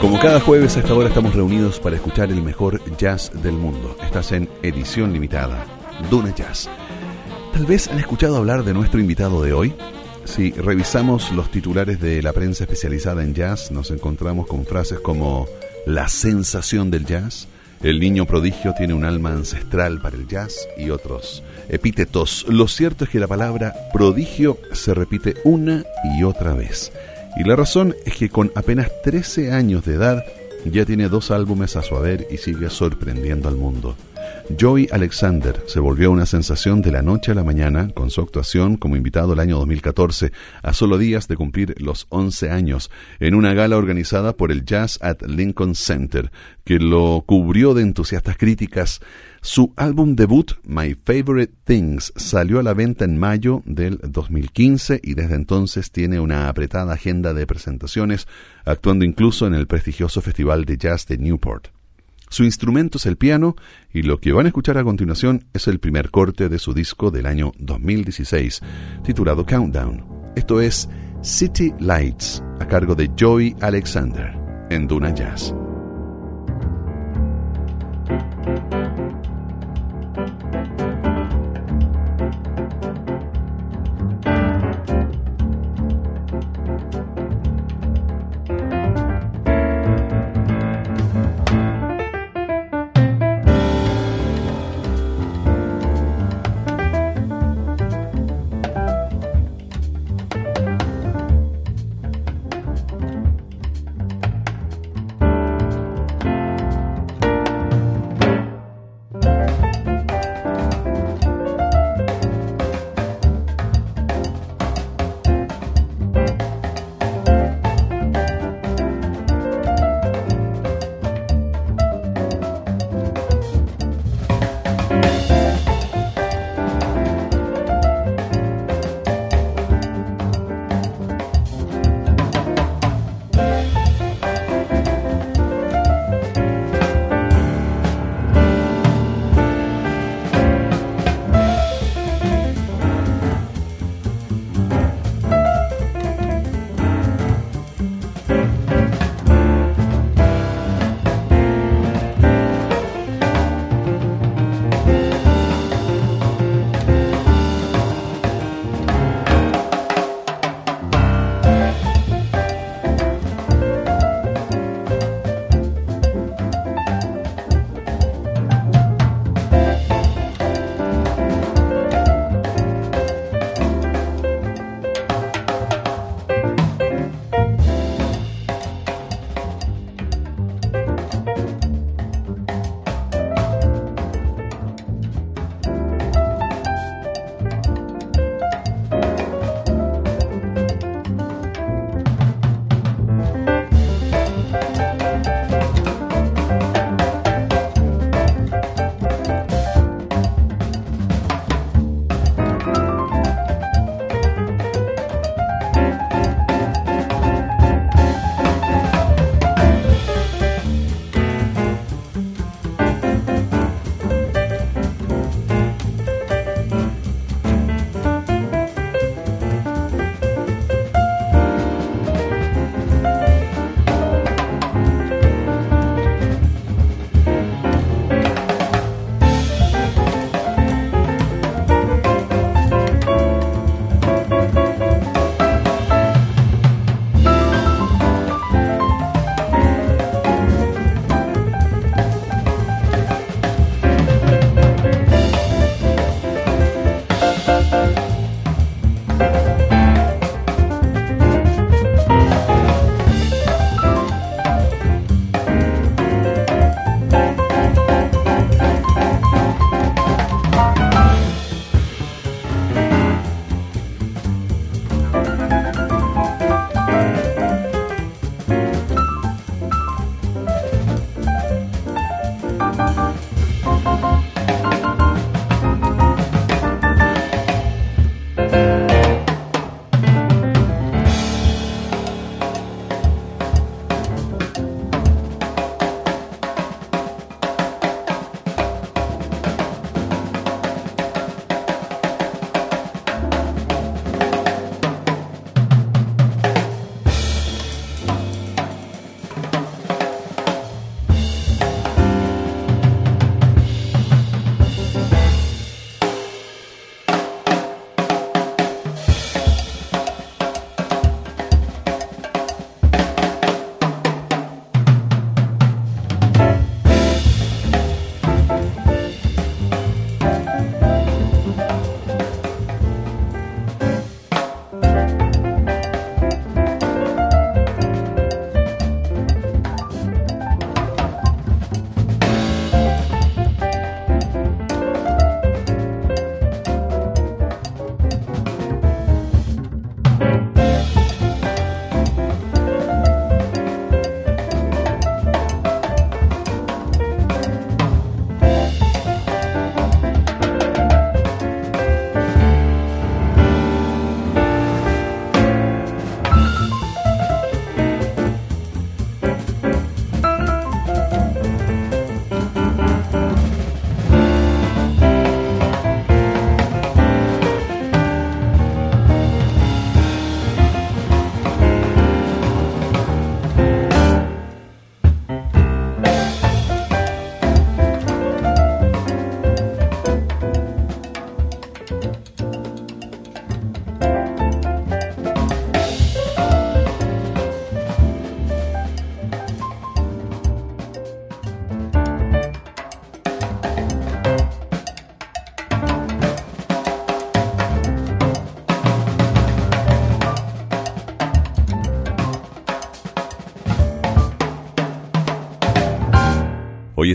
Como cada jueves a esta hora estamos reunidos para escuchar el mejor jazz del mundo. Estás en edición limitada, Duna Jazz. Tal vez han escuchado hablar de nuestro invitado de hoy. Si revisamos los titulares de la prensa especializada en jazz, nos encontramos con frases como la sensación del jazz, el niño prodigio tiene un alma ancestral para el jazz y otros epítetos. Lo cierto es que la palabra prodigio se repite una y otra vez. Y la razón es que con apenas 13 años de edad ya tiene dos álbumes a su haber y sigue sorprendiendo al mundo. Joey Alexander se volvió una sensación de la noche a la mañana con su actuación como invitado el año 2014, a solo días de cumplir los 11 años, en una gala organizada por el Jazz at Lincoln Center, que lo cubrió de entusiastas críticas. Su álbum debut, My Favorite Things, salió a la venta en mayo del 2015 y desde entonces tiene una apretada agenda de presentaciones, actuando incluso en el prestigioso Festival de Jazz de Newport. Su instrumento es el piano y lo que van a escuchar a continuación es el primer corte de su disco del año 2016, titulado Countdown. Esto es City Lights, a cargo de Joey Alexander, en Duna Jazz.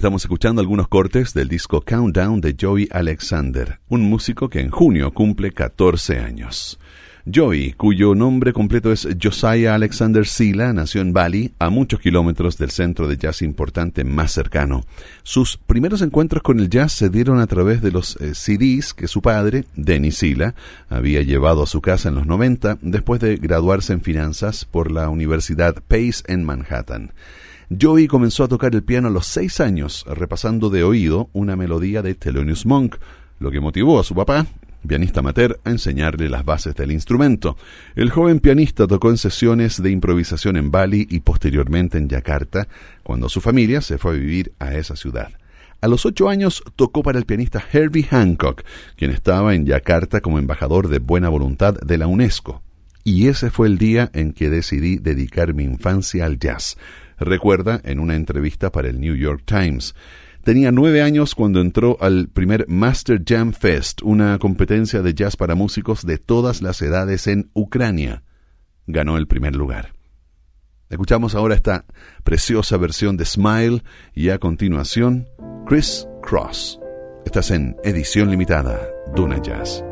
Estamos escuchando algunos cortes del disco Countdown de Joey Alexander, un músico que en junio cumple 14 años. Joey, cuyo nombre completo es Josiah Alexander Sila, nació en Bali, a muchos kilómetros del centro de jazz importante más cercano. Sus primeros encuentros con el jazz se dieron a través de los eh, CDs que su padre, Denny Sila, había llevado a su casa en los 90 después de graduarse en finanzas por la Universidad Pace en Manhattan. Joey comenzó a tocar el piano a los seis años, repasando de oído una melodía de Thelonious Monk, lo que motivó a su papá, pianista amateur, a enseñarle las bases del instrumento. El joven pianista tocó en sesiones de improvisación en Bali y posteriormente en Yakarta, cuando su familia se fue a vivir a esa ciudad. A los ocho años tocó para el pianista Herbie Hancock, quien estaba en Yakarta como embajador de buena voluntad de la UNESCO. Y ese fue el día en que decidí dedicar mi infancia al jazz recuerda en una entrevista para el New York Times. Tenía nueve años cuando entró al primer Master Jam Fest, una competencia de jazz para músicos de todas las edades en Ucrania. Ganó el primer lugar. Escuchamos ahora esta preciosa versión de Smile y a continuación Chris Cross. Estás en edición limitada, Duna Jazz.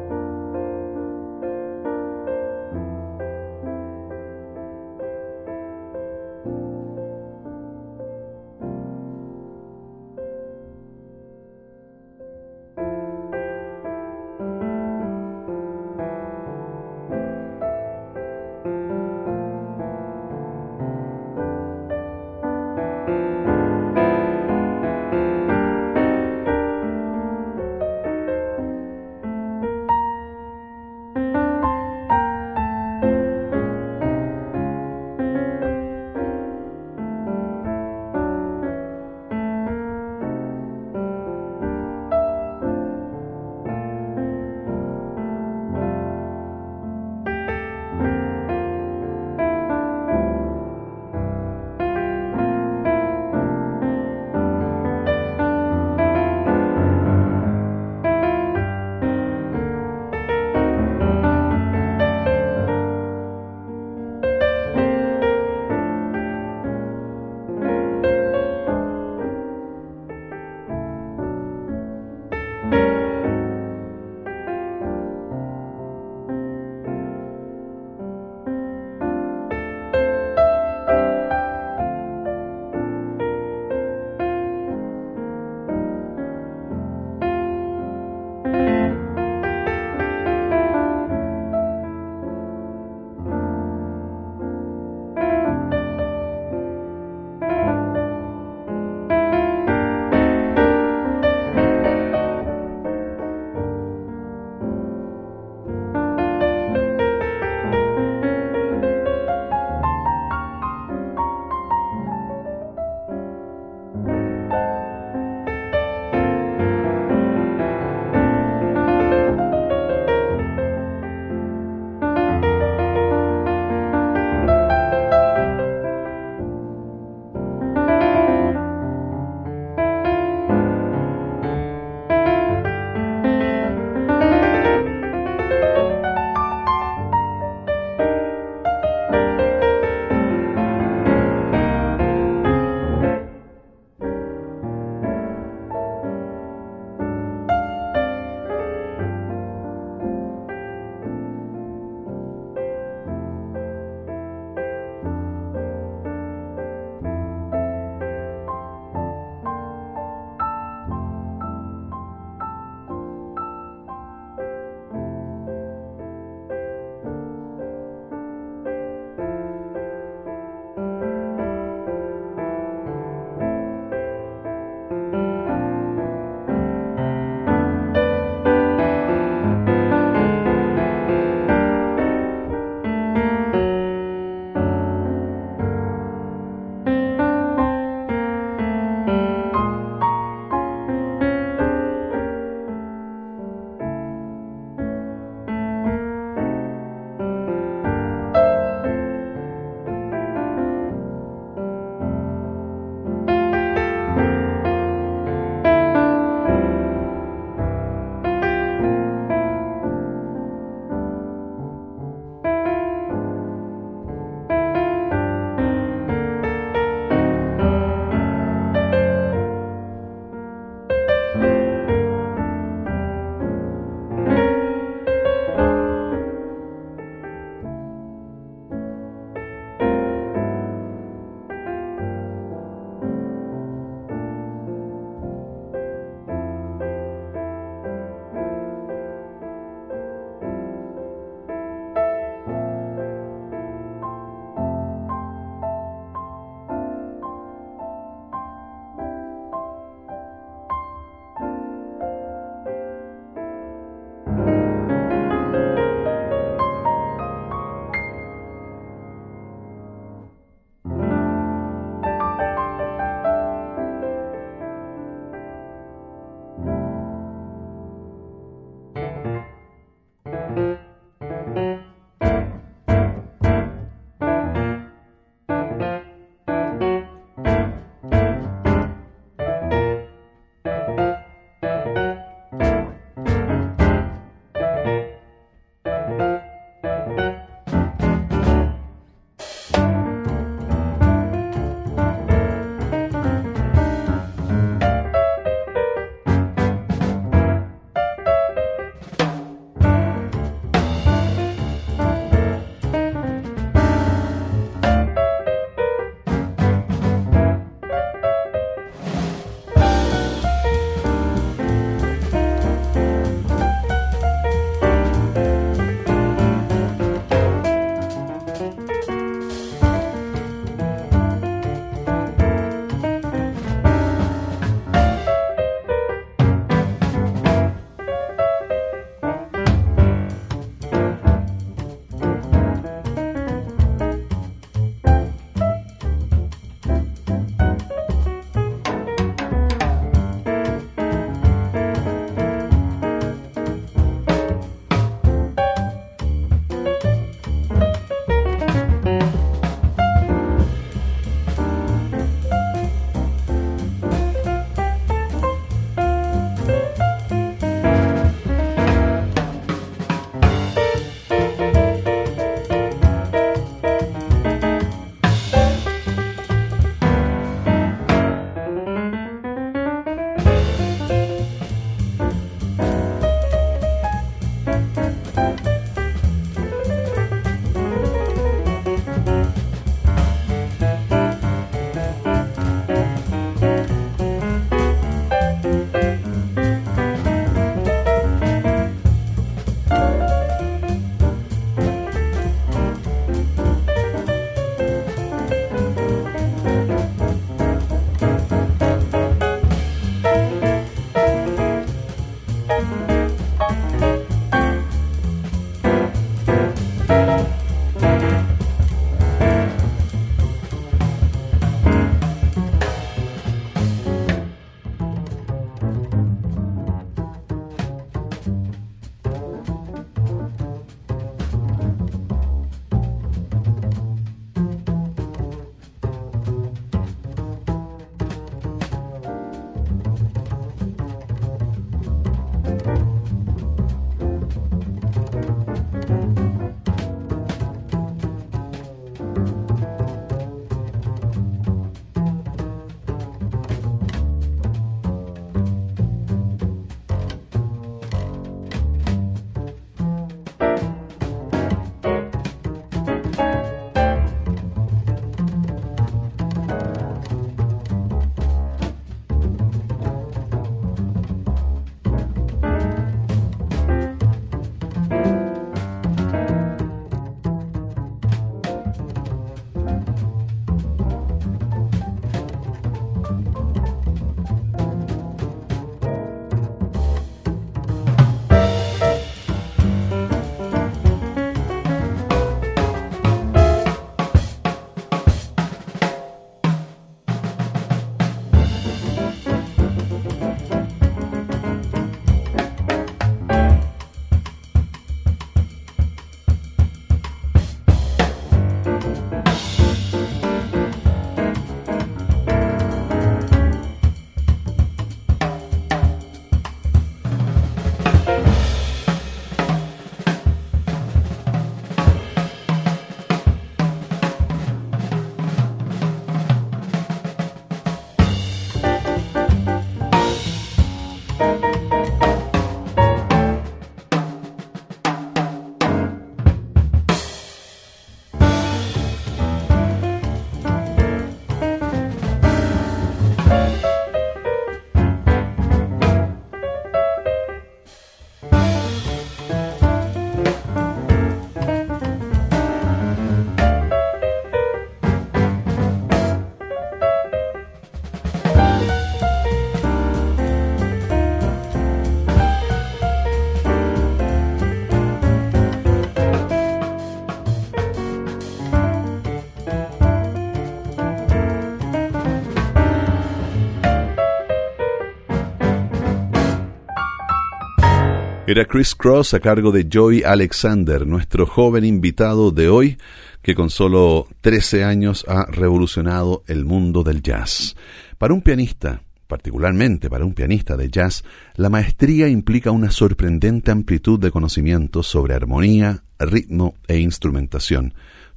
Era Chris Cross a cargo de Joey Alexander, nuestro joven invitado de hoy, que con solo 13 años ha revolucionado el mundo del jazz. Para un pianista, particularmente para un pianista de jazz, la maestría implica una sorprendente amplitud de conocimientos sobre armonía, ritmo e instrumentación,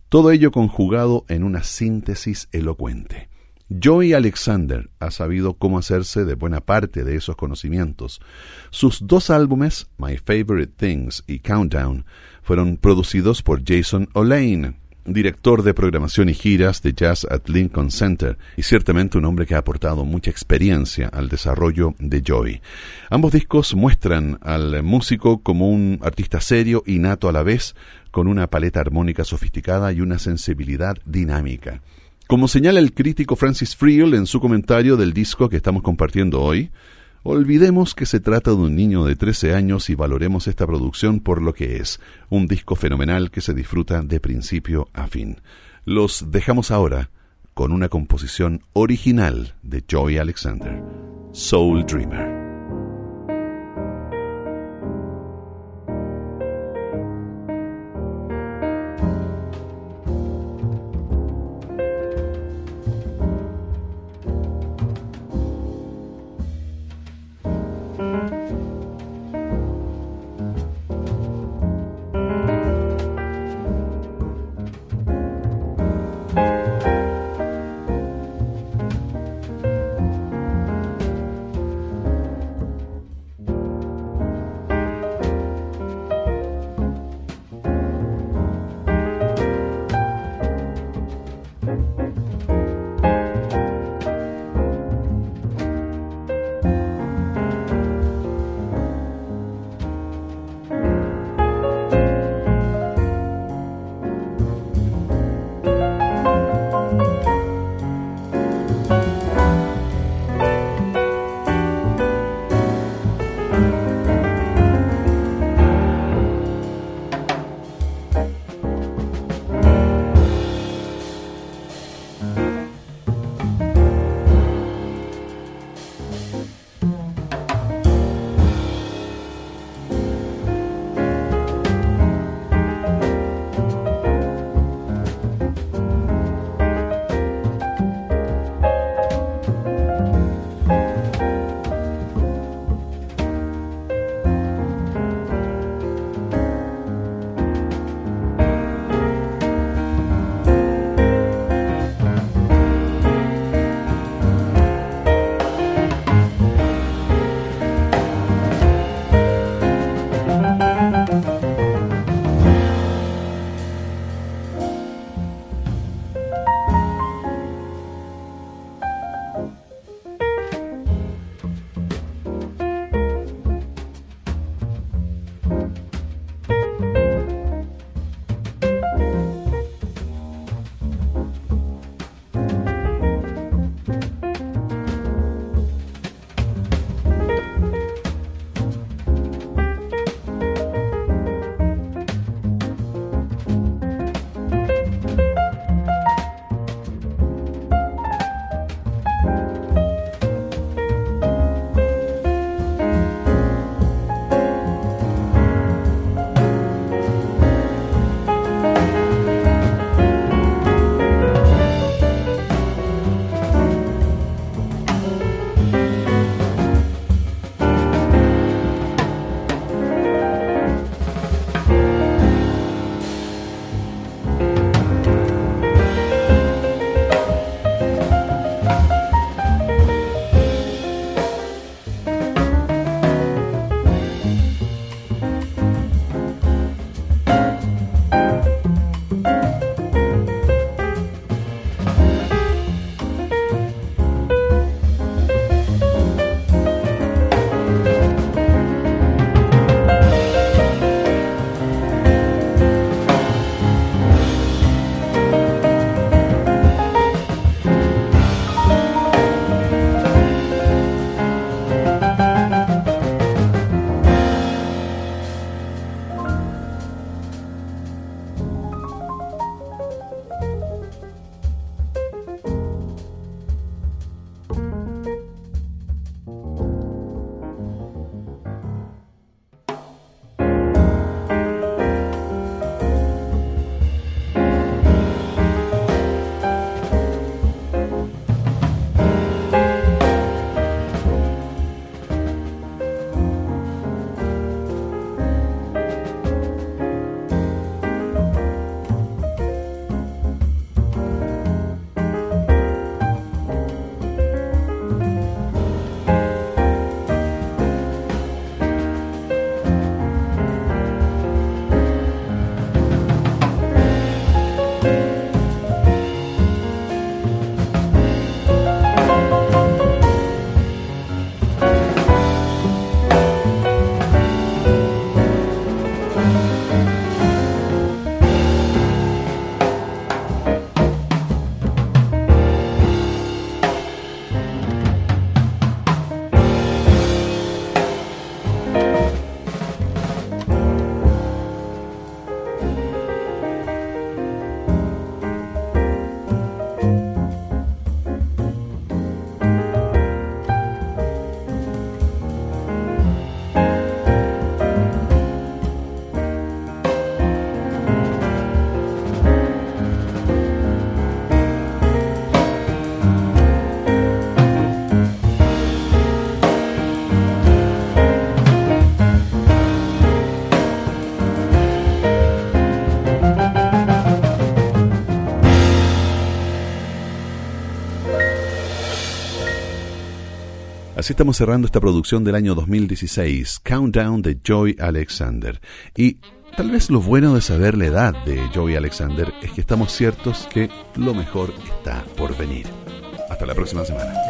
todo ello conjugado en una síntesis elocuente. Joey Alexander ha sabido cómo hacerse de buena parte de esos conocimientos. Sus dos álbumes, My Favorite Things y Countdown, fueron producidos por Jason Olaine, director de programación y giras de jazz at Lincoln Center, y ciertamente un hombre que ha aportado mucha experiencia al desarrollo de Joey. Ambos discos muestran al músico como un artista serio y nato a la vez, con una paleta armónica sofisticada y una sensibilidad dinámica. Como señala el crítico Francis Friel en su comentario del disco que estamos compartiendo hoy, olvidemos que se trata de un niño de 13 años y valoremos esta producción por lo que es, un disco fenomenal que se disfruta de principio a fin. Los dejamos ahora con una composición original de Joy Alexander, Soul Dreamer. Estamos cerrando esta producción del año 2016, Countdown de Joy Alexander. Y tal vez lo bueno de saber la edad de Joy Alexander es que estamos ciertos que lo mejor está por venir. Hasta la próxima semana.